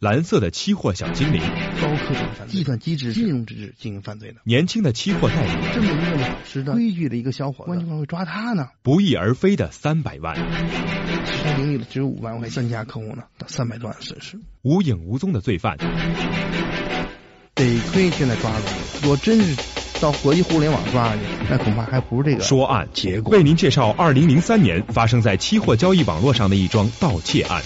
蓝色的期货小精灵，高科技犯罪、计算机知识、金融知识进行犯罪的，年轻的期货代理，这么一个老实的、规矩的一个小伙子，为什么会抓他呢？不翼而飞的三百万，他盈利了只有五万，我三家客户呢，到三百多万损失，无影无踪的罪犯，得亏现在抓住了，我真是到国际互联网抓去，那恐怕还不是这个。说案结果。为您介绍二零零三年发生在期货交易网络上的一桩盗窃案。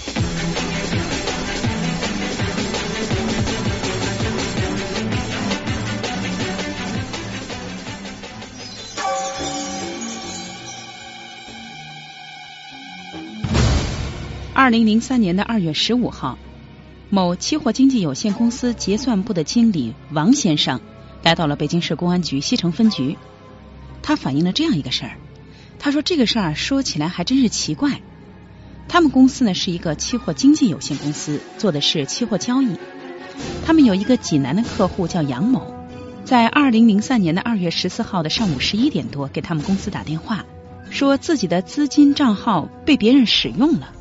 二零零三年的二月十五号，某期货经纪有限公司结算部的经理王先生来到了北京市公安局西城分局。他反映了这样一个事儿，他说这个事儿说起来还真是奇怪。他们公司呢是一个期货经纪有限公司，做的是期货交易。他们有一个济南的客户叫杨某，在二零零三年的二月十四号的上午十一点多给他们公司打电话，说自己的资金账号被别人使用了。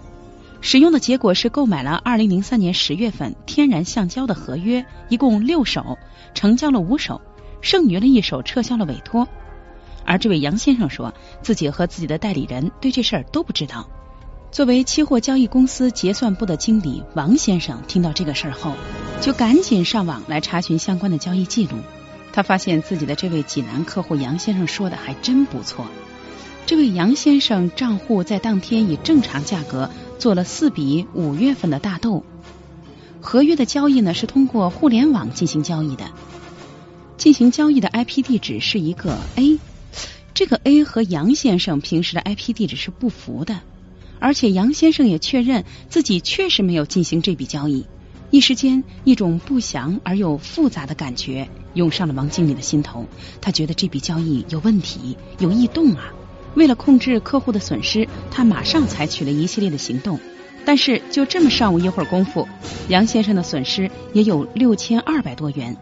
使用的结果是购买了二零零三年十月份天然橡胶的合约，一共六手，成交了五手，剩余了一手撤销了委托。而这位杨先生说自己和自己的代理人对这事儿都不知道。作为期货交易公司结算部的经理王先生听到这个事儿后，就赶紧上网来查询相关的交易记录。他发现自己的这位济南客户杨先生说的还真不错。这位杨先生账户在当天以正常价格做了四笔五月份的大豆，合约的交易呢是通过互联网进行交易的，进行交易的 IP 地址是一个 A，这个 A 和杨先生平时的 IP 地址是不符的，而且杨先生也确认自己确实没有进行这笔交易。一时间，一种不祥而又复杂的感觉涌上了王经理的心头，他觉得这笔交易有问题，有异动啊。为了控制客户的损失，他马上采取了一系列的行动。但是就这么上午一会儿功夫，杨先生的损失也有六千二百多元。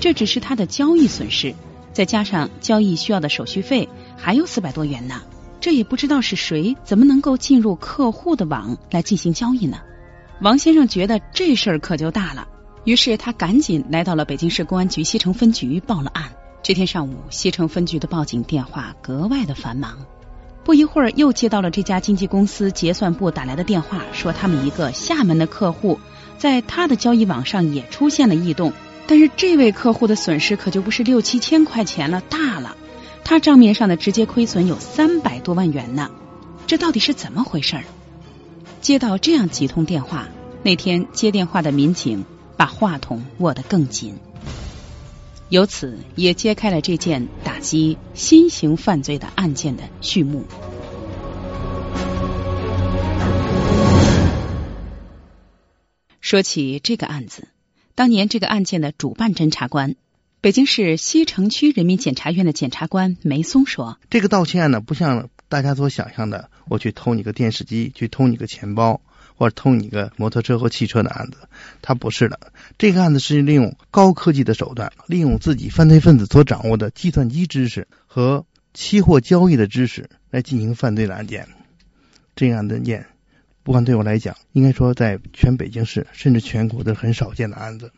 这只是他的交易损失，再加上交易需要的手续费，还有四百多元呢。这也不知道是谁怎么能够进入客户的网来进行交易呢？王先生觉得这事儿可就大了，于是他赶紧来到了北京市公安局西城分局报了案。这天上午，西城分局的报警电话格外的繁忙。不一会儿，又接到了这家经纪公司结算部打来的电话，说他们一个厦门的客户在他的交易网上也出现了异动。但是这位客户的损失可就不是六七千块钱了，大了，他账面上的直接亏损有三百多万元呢。这到底是怎么回事？接到这样几通电话，那天接电话的民警把话筒握得更紧。由此也揭开了这件打击新型犯罪的案件的序幕。说起这个案子，当年这个案件的主办侦查官，北京市西城区人民检察院的检察官梅松说：“这个盗窃案呢，不像大家所想象的，我去偷你个电视机，去偷你个钱包。”或者偷你个摩托车和汽车的案子，他不是的。这个案子是利用高科技的手段，利用自己犯罪分子所掌握的计算机知识和期货交易的知识来进行犯罪的案件。这样的案件，不管对我来讲，应该说在全北京市甚至全国都很少见的案子。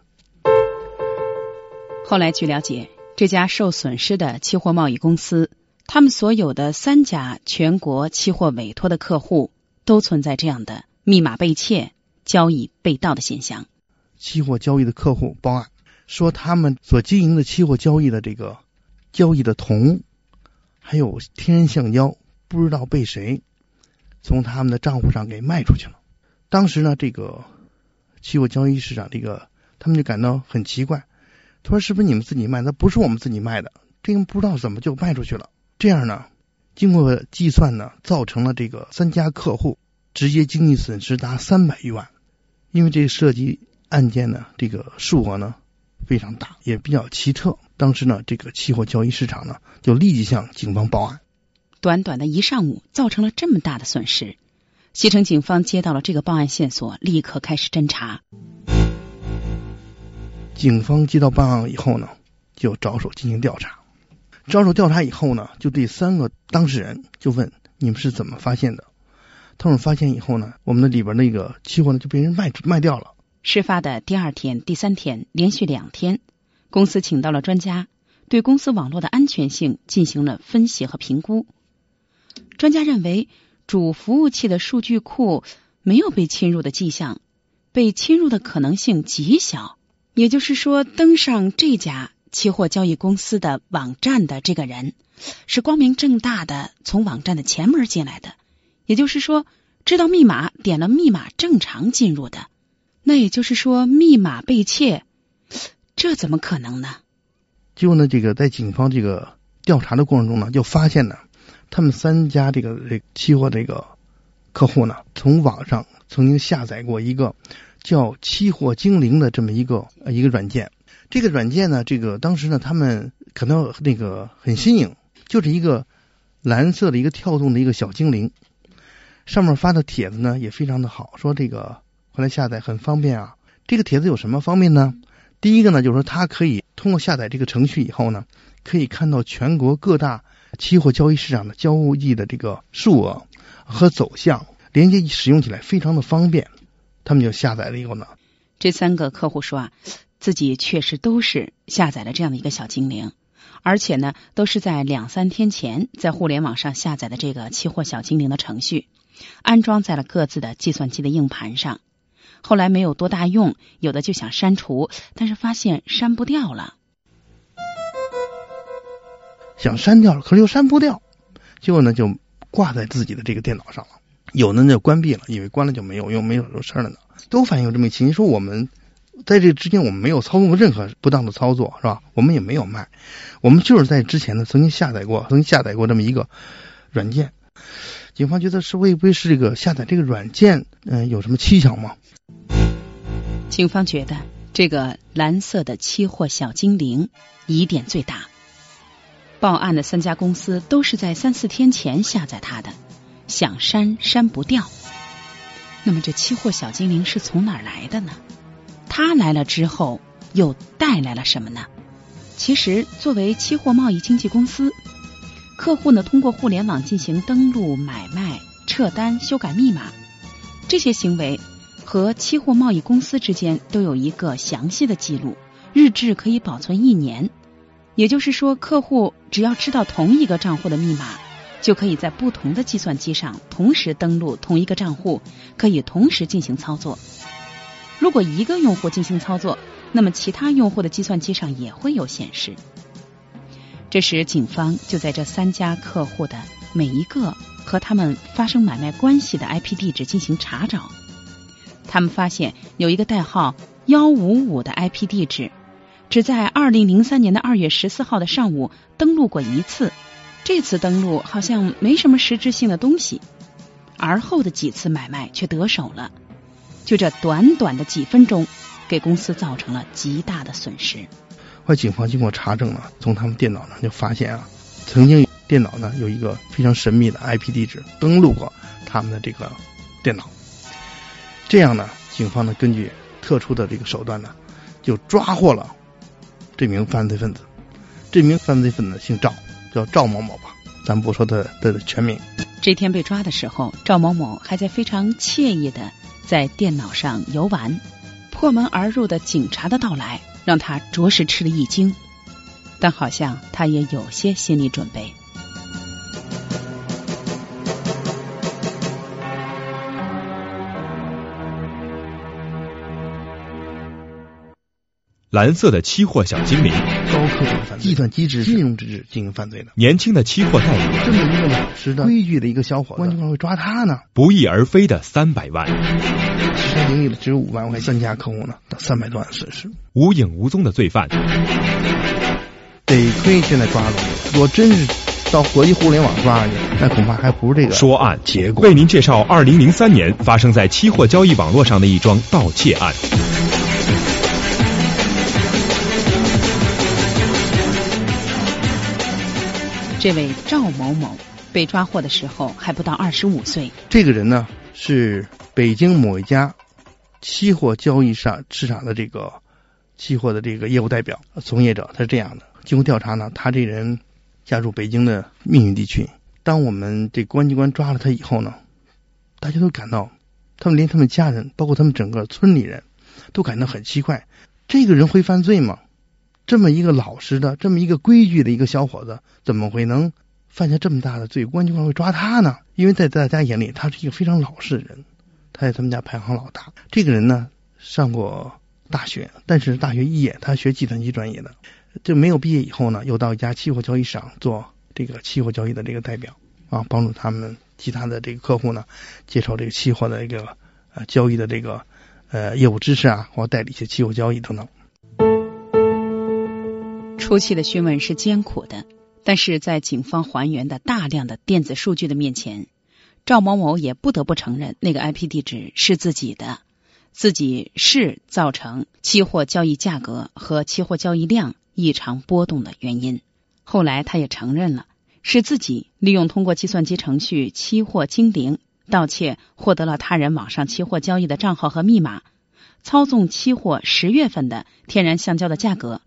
后来据了解，这家受损失的期货贸易公司，他们所有的三家全国期货委托的客户，都存在这样的。密码被窃、交易被盗的现象。期货交易的客户报案说，他们所经营的期货交易的这个交易的铜，还有天然橡胶，不知道被谁从他们的账户上给卖出去了。当时呢，这个期货交易市场这个他们就感到很奇怪，他说：“是不是你们自己卖？那不是我们自己卖的，这个不知道怎么就卖出去了。”这样呢，经过计算呢，造成了这个三家客户。直接经济损失达三百余万，因为这涉及案件呢，这个数额呢非常大，也比较奇特。当时呢，这个期货交易市场呢就立即向警方报案。短短的一上午，造成了这么大的损失。西城警方接到了这个报案线索，立刻开始侦查。警方接到报案以后呢，就着手进行调查。着手调查以后呢，就对三个当事人就问：你们是怎么发现的？他们发现以后呢，我们的里边那个期货呢就被人卖卖掉了。事发的第二天、第三天，连续两天，公司请到了专家，对公司网络的安全性进行了分析和评估。专家认为，主服务器的数据库没有被侵入的迹象，被侵入的可能性极小。也就是说，登上这家期货交易公司的网站的这个人，是光明正大的从网站的前门进来的。也就是说，知道密码，点了密码，正常进入的。那也就是说，密码被窃，这怎么可能呢？结果呢，这个在警方这个调查的过程中呢，就发现呢，他们三家这个这期货这个客户呢，从网上曾经下载过一个叫“期货精灵”的这么一个一个软件。这个软件呢，这个当时呢，他们可能那个很新颖，就是一个蓝色的一个跳动的一个小精灵，上面发的帖子呢也非常的好，说这个。后来下载很方便啊！这个帖子有什么方便呢？第一个呢，就是说它可以通过下载这个程序以后呢，可以看到全国各大期货交易市场的交易的这个数额和走向，连接使用起来非常的方便。他们就下载了以后呢，这三个客户说啊，自己确实都是下载了这样的一个小精灵，而且呢，都是在两三天前在互联网上下载的这个期货小精灵的程序，安装在了各自的计算机的硬盘上。后来没有多大用，有的就想删除，但是发现删不掉了。想删掉了，可是又删不掉，结果呢就挂在自己的这个电脑上了。有的呢就关闭了，以为关了就没有用，没有事儿了呢。都反映有这么一情形，说我们在这之间我们没有操纵过任何不当的操作，是吧？我们也没有卖，我们就是在之前呢曾经下载过，曾经下载过这么一个软件。警方觉得是会不会是这个下载这个软件，嗯，有什么蹊跷吗？警方觉得这个蓝色的期货小精灵疑点最大。报案的三家公司都是在三四天前下载它的，想删删不掉。那么这期货小精灵是从哪儿来的呢？它来了之后又带来了什么呢？其实，作为期货贸易经纪公司，客户呢通过互联网进行登录、买卖、撤单、修改密码这些行为。和期货贸易公司之间都有一个详细的记录，日志可以保存一年。也就是说，客户只要知道同一个账户的密码，就可以在不同的计算机上同时登录同一个账户，可以同时进行操作。如果一个用户进行操作，那么其他用户的计算机上也会有显示。这时，警方就在这三家客户的每一个和他们发生买卖关系的 IP 地址进行查找。他们发现有一个代号幺五五的 IP 地址，只在二零零三年的二月十四号的上午登录过一次。这次登录好像没什么实质性的东西，而后的几次买卖却得手了。就这短短的几分钟，给公司造成了极大的损失。后来警方经过查证呢，从他们电脑上就发现啊，曾经电脑呢有一个非常神秘的 IP 地址登录过他们的这个电脑。这样呢，警方呢根据特殊的这个手段呢，就抓获了这名犯罪分子。这名犯罪分子姓赵，叫赵某某吧，咱不说他的全名。这天被抓的时候，赵某某还在非常惬意的在电脑上游玩。破门而入的警察的到来，让他着实吃了一惊，但好像他也有些心理准备。蓝色的期货小精灵，高科技犯罪，计算机知识、金融知识进行犯罪的，年轻的期货代理，这么一个老实的、规矩的一个小伙子，为什么会抓他呢？不翼而飞的三百万，其实盈利了只有五万，块，三家客户呢，到三百多万损失。无影无踪的罪犯，得亏现在抓住了。如果真是到国际互联网抓去，那恐怕还不是这个。说案结果。为您介绍二零零三年发生在期货交易网络上的一桩盗窃案。这位赵某某被抓获的时候还不到二十五岁。这个人呢是北京某一家期货交易上市场的这个期货的这个业务代表从业者。他是这样的：经过调查呢，他这人家住北京的密云地区。当我们这公安机关抓了他以后呢，大家都感到，他们连他们家人，包括他们整个村里人，都感到很奇怪，这个人会犯罪吗？这么一个老实的、这么一个规矩的一个小伙子，怎么会能犯下这么大的罪？公安机关会抓他呢？因为在大家眼里，他是一个非常老实的人，他在他们家排行老大。这个人呢，上过大学，但是大学毕业，他学计算机专业的，就没有毕业以后呢，又到一家期货交易市场做这个期货交易的这个代表啊，帮助他们其他的这个客户呢，接受这个期货的一个呃交易的这个呃业务知识啊，或代理一些期货交易等等。初期的询问是艰苦的，但是在警方还原的大量的电子数据的面前，赵某某也不得不承认那个 IP 地址是自己的，自己是造成期货交易价格和期货交易量异常波动的原因。后来他也承认了，是自己利用通过计算机程序“期货精灵”盗窃获得了他人网上期货交易的账号和密码，操纵期货十月份的天然橡胶的价格。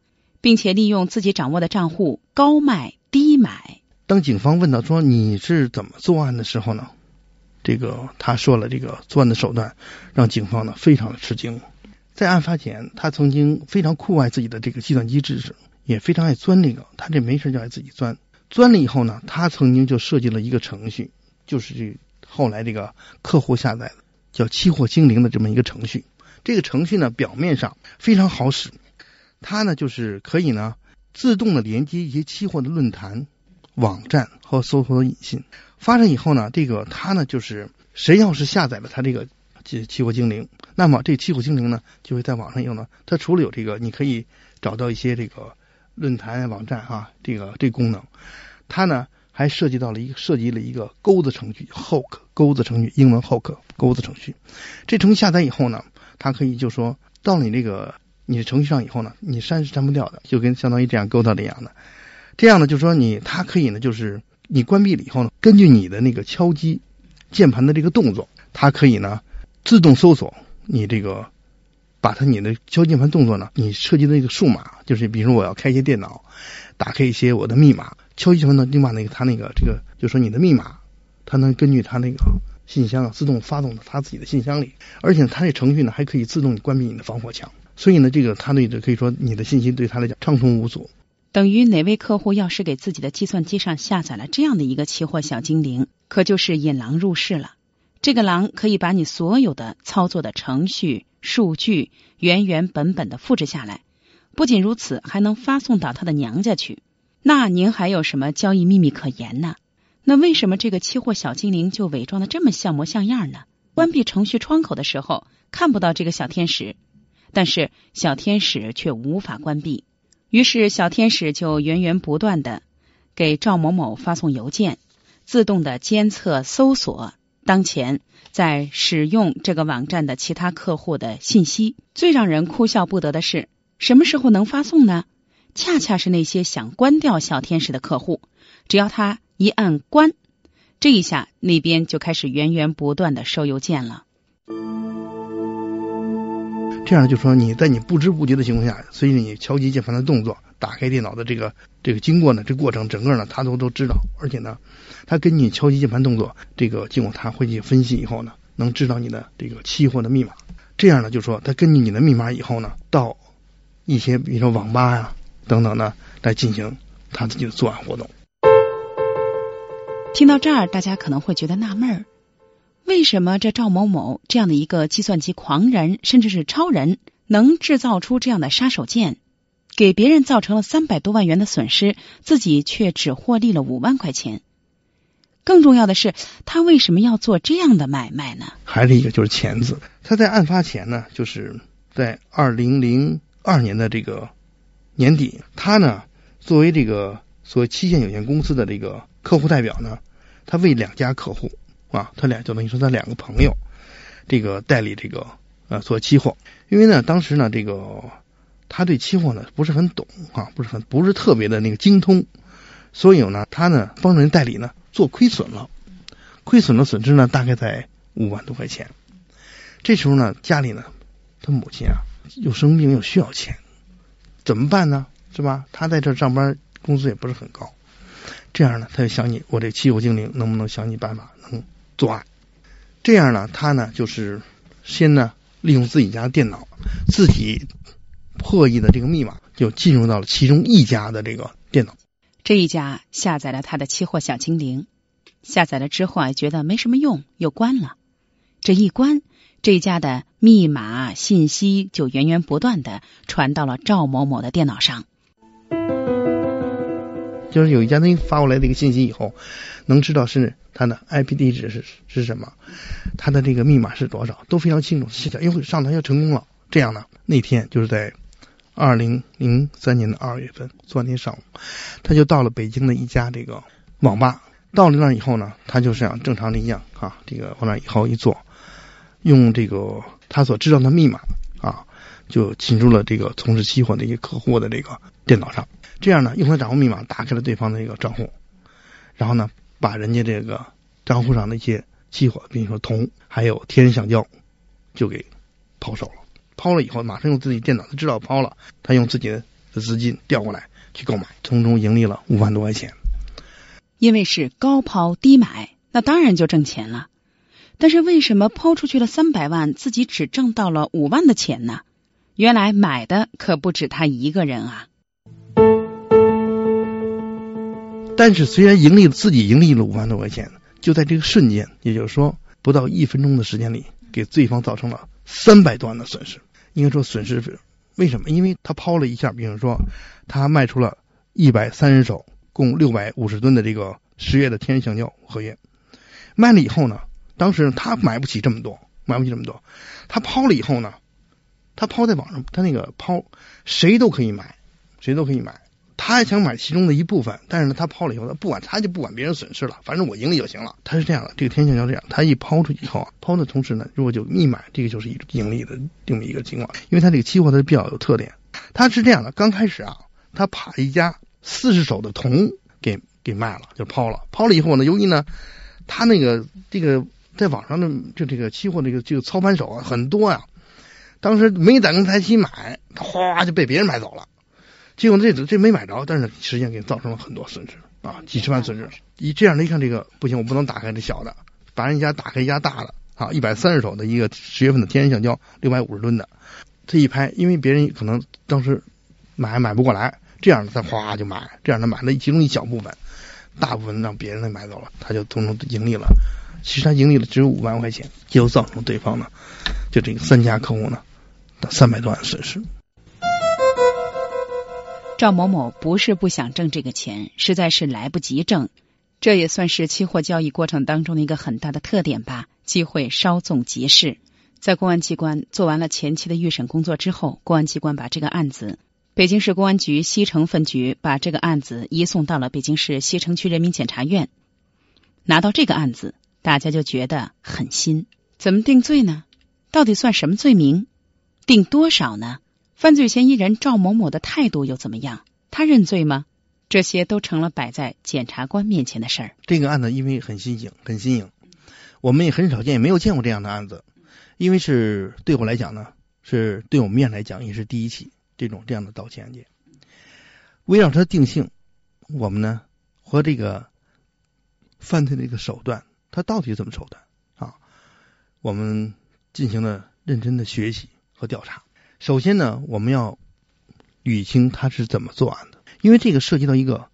并且利用自己掌握的账户高卖低买。当警方问到说你是怎么作案的时候呢？这个他说了这个作案的手段，让警方呢非常的吃惊。在案发前，他曾经非常酷爱自己的这个计算机知识，也非常爱钻这个。他这没事就爱自己钻，钻了以后呢，他曾经就设计了一个程序，就是这后来这个客户下载的叫“期货精灵”的这么一个程序。这个程序呢，表面上非常好使。它呢，就是可以呢自动的连接一些期货的论坛、网站和搜索引信。发生以后呢，这个它呢就是谁要是下载了它这个期期货精灵，那么这期货精灵呢就会在网上用呢。它除了有这个你可以找到一些这个论坛网站啊，这个这功能，它呢还涉及到了一个涉及了一个钩子程序 hook 钩子程序，英文 hook 钩子程序。这程序下载以后呢，它可以就说到你这个。你的程序上以后呢，你删是删不掉的，就跟相当于这样勾搭的一样的。这样呢，就是说你它可以呢，就是你关闭了以后呢，根据你的那个敲击键盘的这个动作，它可以呢自动搜索你这个，把它你的敲键盘动作呢，你设计的那个数码，就是比如我要开一些电脑，打开一些我的密码，敲击键盘呢，另外那个它那个这个，就说你的密码，它能根据它那个信箱自动发动到它自己的信箱里，而且它这程序呢还可以自动关闭你的防火墙。所以呢，这个他对这可以说你的信息对他来讲畅通无阻。等于哪位客户要是给自己的计算机上下载了这样的一个期货小精灵，可就是引狼入室了。这个狼可以把你所有的操作的程序、数据原原本本的复制下来，不仅如此，还能发送到他的娘家去。那您还有什么交易秘密可言呢？那为什么这个期货小精灵就伪装的这么像模像样呢？关闭程序窗口的时候看不到这个小天使。但是小天使却无法关闭，于是小天使就源源不断的给赵某某发送邮件，自动的监测搜索当前在使用这个网站的其他客户的信息。最让人哭笑不得的是，什么时候能发送呢？恰恰是那些想关掉小天使的客户，只要他一按关，这一下那边就开始源源不断的收邮件了。这样就说你在你不知不觉的情况下，随着你敲击键盘的动作，打开电脑的这个这个经过呢，这过程整个呢，他都都知道，而且呢，他根据你敲击键盘动作，这个经过他会去分析以后呢，能知道你的这个期货的密码。这样呢，就说他根据你的密码以后呢，到一些比如说网吧呀等等呢，来进行他自己的作案活动。听到这儿，大家可能会觉得纳闷儿。为什么这赵某某这样的一个计算机狂人，甚至是超人，能制造出这样的杀手锏，给别人造成了三百多万元的损失，自己却只获利了五万块钱？更重要的是，他为什么要做这样的买卖呢？还是一个就是钱字。他在案发前呢，就是在二零零二年的这个年底，他呢作为这个所谓期限有限公司的这个客户代表呢，他为两家客户。啊，他俩就等于说他两个朋友，这个代理这个呃做期货，因为呢当时呢这个他对期货呢不是很懂啊，不是很不是特别的那个精通，所以呢他呢帮人代理呢做亏损了，亏损的损失呢大概在五万多块钱。这时候呢家里呢他母亲啊又生病又需要钱，怎么办呢？是吧？他在这上班工资也不是很高，这样呢他就想你我这期货精灵能不能想你办法能。作案，这样呢，他呢就是先呢利用自己家的电脑，自己破译的这个密码就进入到了其中一家的这个电脑。这一家下载了他的期货小精灵，下载了之后啊，觉得没什么用，又关了。这一关，这家的密码信息就源源不断的传到了赵某某的电脑上。就是有一家人发过来的一个信息以后，能知道是他的 IP 地址是是什么，他的这个密码是多少，都非常清楚。是的，因为上传要成功了。这样呢，那天就是在二零零三年的二月份，昨天上午，他就到了北京的一家这个网吧。到了那儿以后呢，他就像正常的一样啊，这个往那以后一坐，用这个他所知道的密码啊，就进入了这个从事期货的一个客户的这个电脑上。这样呢，用他账户密码打开了对方的一个账户，然后呢，把人家这个账户上的一些期货，比如说铜，还有天然橡胶，就给抛售了。抛了以后，马上用自己电脑他知道抛了，他用自己的资金调过来去购买，从中盈利了五万多块钱。因为是高抛低买，那当然就挣钱了。但是为什么抛出去了三百万，自己只挣到了五万的钱呢？原来买的可不止他一个人啊。但是虽然盈利了自己盈利了五万多块钱，就在这个瞬间，也就是说不到一分钟的时间里，给对方造成了三百多万的损失。应该说损失为什么？因为他抛了一下，比如说他卖出了一百三十手，共六百五十吨的这个十月的天然橡胶合约，卖了以后呢，当时他买不起这么多，买不起这么多，他抛了以后呢，他抛在网上，他那个抛谁都可以买，谁都可以买。他还想买其中的一部分，但是呢，他抛了以后，他不管他就不管别人损失了，反正我盈利就行了。他是这样的，这个天线就这样，他一抛出去以后啊，抛的同时呢，如果就密买，这个就是一盈利的这么一个情况。因为他这个期货它比较有特点，他是这样的，刚开始啊，他把一家四十手的铜给给卖了，就抛了。抛了以后呢，由于呢，他那个这个在网上的就这个期货这个这个操盘手啊很多呀，当时没胆跟他一起买，他哗就被别人买走了。结果这这没买着，但是实际上给造成了很多损失啊，几十万损失。一这样的一看，这个不行，我不能打开这小的，把人家打开一家大的啊，一百三十手的一个十月份的天然橡胶，六百五十吨的，这一拍，因为别人可能当时买买不过来，这样他哗就买，这样他买了其中一小部分，大部分让别人给买走了，他就从中盈利了。其实他盈利了只有五万块钱，就造成对方呢，就这个三家客户呢，三百多万损失。赵某某不是不想挣这个钱，实在是来不及挣。这也算是期货交易过程当中的一个很大的特点吧。机会稍纵即逝，在公安机关做完了前期的预审工作之后，公安机关把这个案子，北京市公安局西城分局把这个案子移送到了北京市西城区人民检察院。拿到这个案子，大家就觉得很新。怎么定罪呢？到底算什么罪名？定多少呢？犯罪嫌疑人赵某某的态度又怎么样？他认罪吗？这些都成了摆在检察官面前的事儿。这个案子因为很新颖，很新颖，我们也很少见，也没有见过这样的案子。因为是对我来讲呢，是对我们院来讲也是第一起这种这样的盗窃案件。围绕它定性，我们呢和这个犯罪的一个手段，它到底怎么手段啊？我们进行了认真的学习和调查。首先呢，我们要捋清他是怎么作案的，因为这个涉及到一个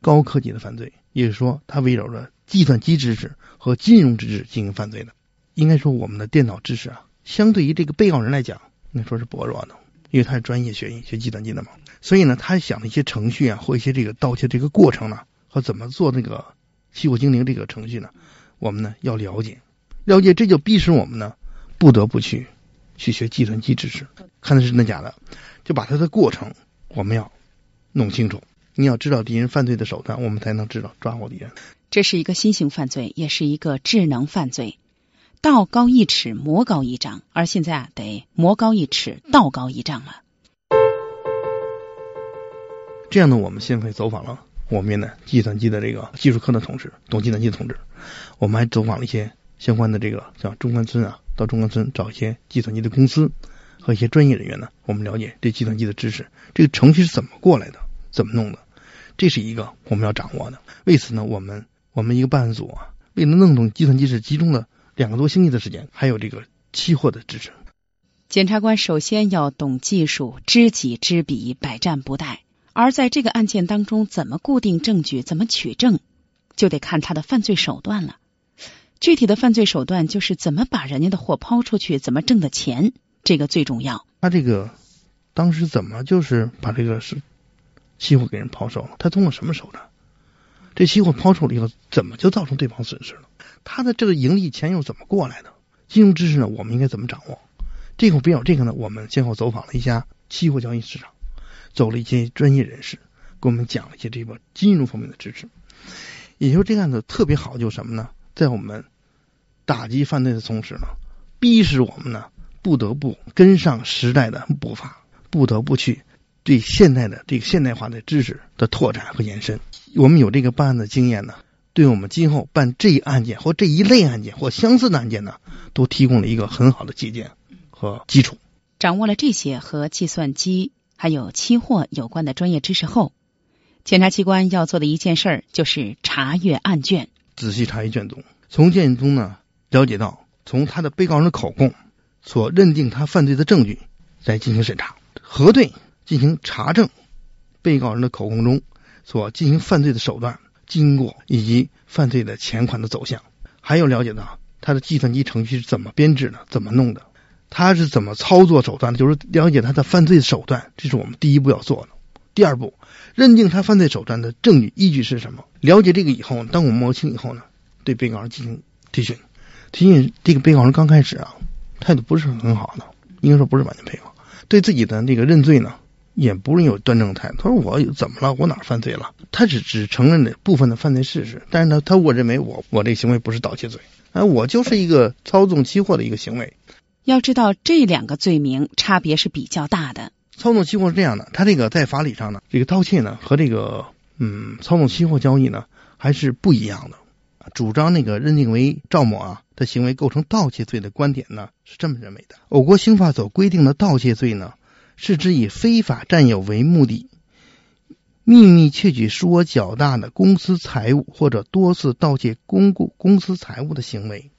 高科技的犯罪，也就是说，他围绕着计算机知识和金融知识进行犯罪的。应该说，我们的电脑知识啊，相对于这个被告人来讲，应该说是薄弱的，因为他是专业学学计算机的嘛。所以呢，他想的一些程序啊，或一些这个盗窃这个过程呢，和怎么做那个期货精灵这个程序呢，我们呢要了解，了解，这就逼使我们呢不得不去。去学计算机知识，看的是真的假的，就把它的过程我们要弄清楚。你要知道敌人犯罪的手段，我们才能知道抓获敌人。这是一个新型犯罪，也是一个智能犯罪。道高一尺，魔高一丈，而现在啊，得魔高一尺，道高一丈了。这样呢，我们先会走访了我们的计算机的这个技术科的同志，懂计算机的同志。我们还走访了一些相关的这个像中关村啊。到中关村找一些计算机的公司和一些专业人员呢，我们了解这计算机的知识，这个程序是怎么过来的，怎么弄的，这是一个我们要掌握的。为此呢，我们我们一个办案组啊，为了弄懂计算机是集中了两个多星期的时间，还有这个期货的知识。检察官首先要懂技术，知己知彼，百战不殆。而在这个案件当中，怎么固定证据，怎么取证，就得看他的犯罪手段了。具体的犯罪手段就是怎么把人家的货抛出去，怎么挣的钱，这个最重要。他这个当时怎么就是把这个是期货给人抛售了？他通过什么手段？这期货抛售了以后，怎么就造成对方损失了？他的这个盈利钱又怎么过来的？金融知识呢？我们应该怎么掌握？这个比较这个呢？我们先后走访了一家期货交易市场，走了一些专业人士，给我们讲了一些这个金融方面的知识。也就是这个案子特别好，就是什么呢？在我们打击犯罪的同时呢，逼使我们呢不得不跟上时代的步伐，不得不去对现代的这个现代化的知识的拓展和延伸。我们有这个办案的经验呢，对我们今后办这一案件或这一类案件或相似的案件呢，都提供了一个很好的借鉴和基础。掌握了这些和计算机还有期货有关的专业知识后，检察机关要做的一件事儿就是查阅案卷，仔细查阅卷宗，从卷宗呢了解到，从他的被告人的口供所认定他犯罪的证据，再进行审查、核对、进行查证被告人的口供中。所进行犯罪的手段、经过以及犯罪的钱款的走向，还有了解到他的计算机程序是怎么编制的、怎么弄的，他是怎么操作手段的，就是了解他的犯罪手段，这是我们第一步要做的。第二步，认定他犯罪手段的证据依据是什么？了解这个以后，当我们摸清以后呢，对被告人进行提讯。提讯这个被告人刚开始啊，态度不是很好的，应该说不是完全配合，对自己的那个认罪呢。也不是有端正态度。他说：“我怎么了？我哪犯罪了？”他只只承认了部分的犯罪事实，但是呢，他我认为我我这行为不是盗窃罪，哎，我就是一个操纵期货的一个行为。要知道这两个罪名差别是比较大的。操纵期货是这样的，他这个在法理上呢，这个盗窃呢和这个嗯操纵期货交易呢还是不一样的。主张那个认定为赵某啊的行为构成盗窃罪的观点呢是这么认为的。我国刑法所规定的盗窃罪呢。是指以非法占有为目的，秘密窃取数额较大的公司财物，或者多次盗窃公共公司财物的行为。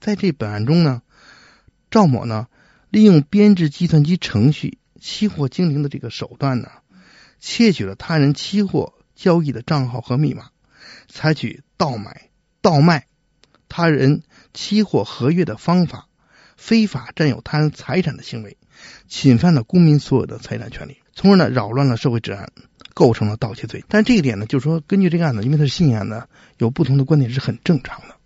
在这本案中呢，赵某呢利用编制计算机程序、期货精灵的这个手段呢，窃取了他人期货交易的账号和密码，采取盗买、盗卖他人期货合约的方法，非法占有他人财产的行为。侵犯了公民所有的财产权利，从而呢扰乱了社会治安，构成了盗窃罪。但这一点呢，就是说，根据这个案子，因为它是信案呢，有不同的观点是很正常的。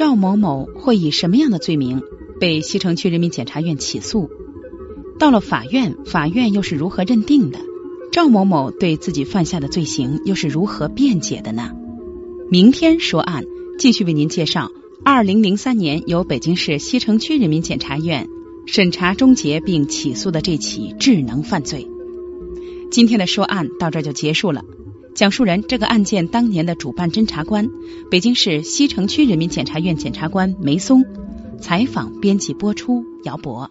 赵某某会以什么样的罪名被西城区人民检察院起诉？到了法院，法院又是如何认定的？赵某某对自己犯下的罪行又是如何辩解的呢？明天说案，继续为您介绍。二零零三年，由北京市西城区人民检察院审查终结并起诉的这起智能犯罪。今天的说案到这就结束了。讲述人：这个案件当年的主办侦查官，北京市西城区人民检察院检察官梅松。采访、编辑、播出：姚博。